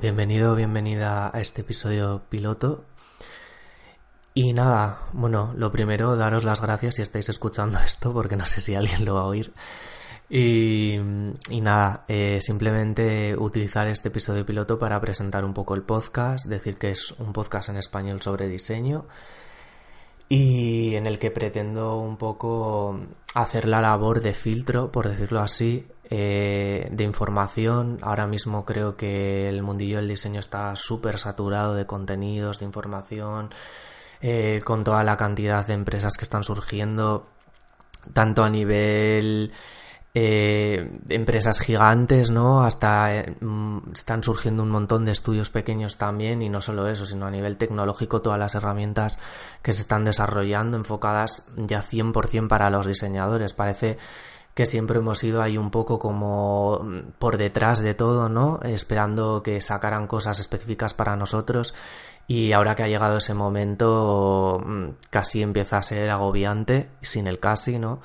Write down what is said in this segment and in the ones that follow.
Bienvenido, bienvenida a este episodio piloto. Y nada, bueno, lo primero, daros las gracias si estáis escuchando esto, porque no sé si alguien lo va a oír. Y, nada, eh, simplemente utilizar este episodio piloto para presentar un poco el podcast, decir que es un podcast en español sobre diseño y en el que pretendo un poco hacer la labor de filtro, por decirlo así, eh, de información. Ahora mismo creo que el mundillo del diseño está súper saturado de contenidos, de información, eh, con toda la cantidad de empresas que están surgiendo, tanto a nivel eh, empresas gigantes, ¿no? Hasta mm, están surgiendo un montón de estudios pequeños también y no solo eso, sino a nivel tecnológico todas las herramientas que se están desarrollando enfocadas ya 100% para los diseñadores. Parece que siempre hemos ido ahí un poco como por detrás de todo, ¿no? Esperando que sacaran cosas específicas para nosotros y ahora que ha llegado ese momento mm, casi empieza a ser agobiante, sin el casi, ¿no?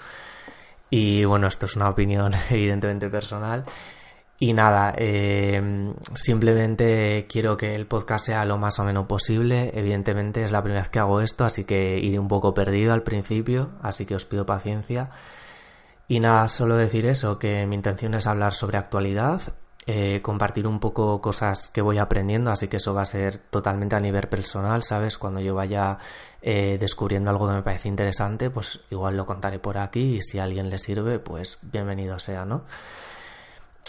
Y bueno, esto es una opinión evidentemente personal. Y nada, eh, simplemente quiero que el podcast sea lo más o menos posible. Evidentemente es la primera vez que hago esto, así que iré un poco perdido al principio, así que os pido paciencia. Y nada, solo decir eso, que mi intención es hablar sobre actualidad, eh, compartir un poco cosas que voy aprendiendo, así que eso va a ser totalmente a nivel personal, ¿sabes? Cuando yo vaya eh, descubriendo algo que me parece interesante, pues igual lo contaré por aquí y si a alguien le sirve, pues bienvenido sea, ¿no?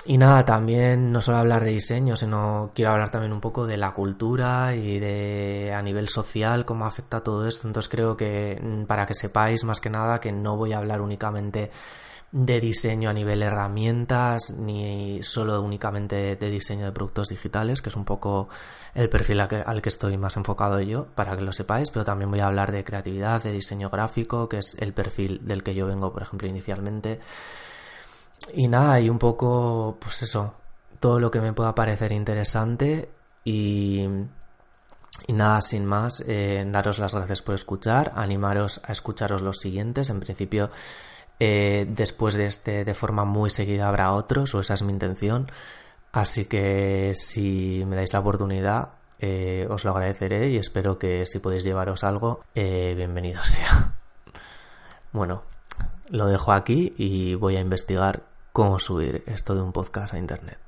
Y nada, también no solo hablar de diseño, sino quiero hablar también un poco de la cultura y de a nivel social, cómo afecta todo esto. Entonces creo que mm, para que sepáis más que nada que no voy a hablar únicamente de diseño a nivel herramientas, ni solo únicamente de diseño de productos digitales, que es un poco el perfil al que, estoy más enfocado yo, para que lo sepáis, pero también voy a hablar de creatividad, de diseño gráfico, que es el perfil del que yo vengo, por ejemplo, inicialmente. Y nada, y un poco, pues eso, todo lo que me pueda parecer interesante y, nada, sin más, eh, daros las gracias por escuchar, animaros a escucharos los siguientes, en principio eh, después de este, de forma muy seguida habrá otros, o esa es mi intención. Así que si me dais la oportunidad, eh, os lo agradeceré y espero que si podéis llevaros algo, bienvenido sea. Bueno, lo dejo aquí y voy a investigar cómo subir esto de un podcast a internet.